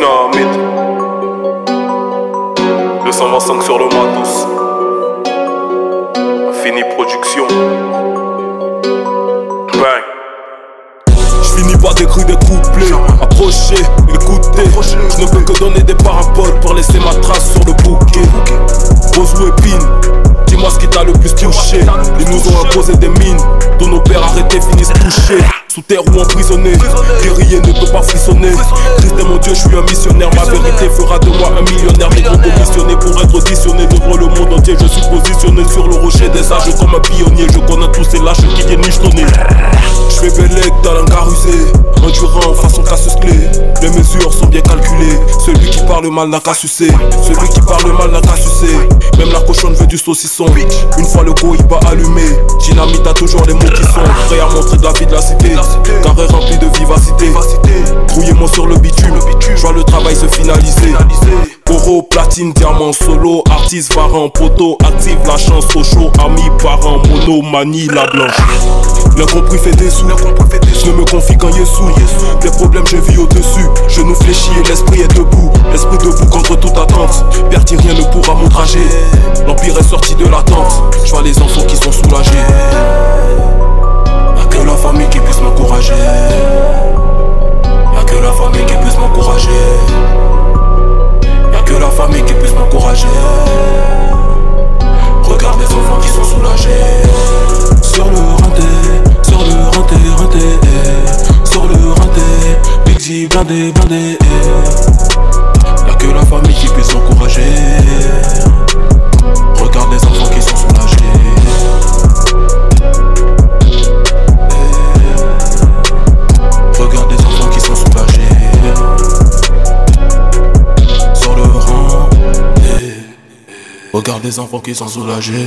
Dynamite. 225 sur le matos Fini production. Bang. Je finis par des couplets. Approcher, écouter Je ne peux que donner t'a le plus touché Ils nous ont imposé des mines Dont nos pères arrêtés finissent touchés sous terre ou emprisonné, guerrier ne peut pas frissonner. Christ est mon Dieu, je suis un missionnaire. Ma vérité fera de moi un millionnaire. Mais commissionné pour être auditionné devant le monde entier. Je suis positionné sur le rocher des sages comme un pionnier. Je connais tous ces lâches qui viennent nichetonner. Je fais Bellec dans l'engarusé, endurant façon casus clé. Les mesures sont bien calculées. Celui qui parle mal n'a qu'à sucer. Celui qui parle mal n'a qu'à sucer. Cochonne veut du saucisson. Une fois le go, il va allumer. Dynamite a toujours les mots qui sont prêts à montrer de la vie de la cité. Carré rempli de vivacité. Grouillez-moi sur le bitume. Je vois le travail se finaliser. Oro, platine, diamant, solo, artiste, varan, poteau, active la chance au show, ami, parent, mono, manie, la blanche. L'incompris fait des sous, je me confie quand Yesou. Des problèmes, je vis au-dessus. Je nous fléchis l'esprit est debout. L'esprit debout contre toute attente. Berti, rien ne pourra m'outrager. L'empire est sorti de la tente. Je vois les enfants qui sont soulagés. Y'a que la famille qui puisse m'encourager. Y'a que la famille qui puisse m'encourager. Y'a que la famille qui puisse m'encourager. Regarde les enfants qui sont soulagés. Sur le renté, sur le renté, renté. Sur le renté, Big G, blindé, blindé. des enfants qui sont soulagés.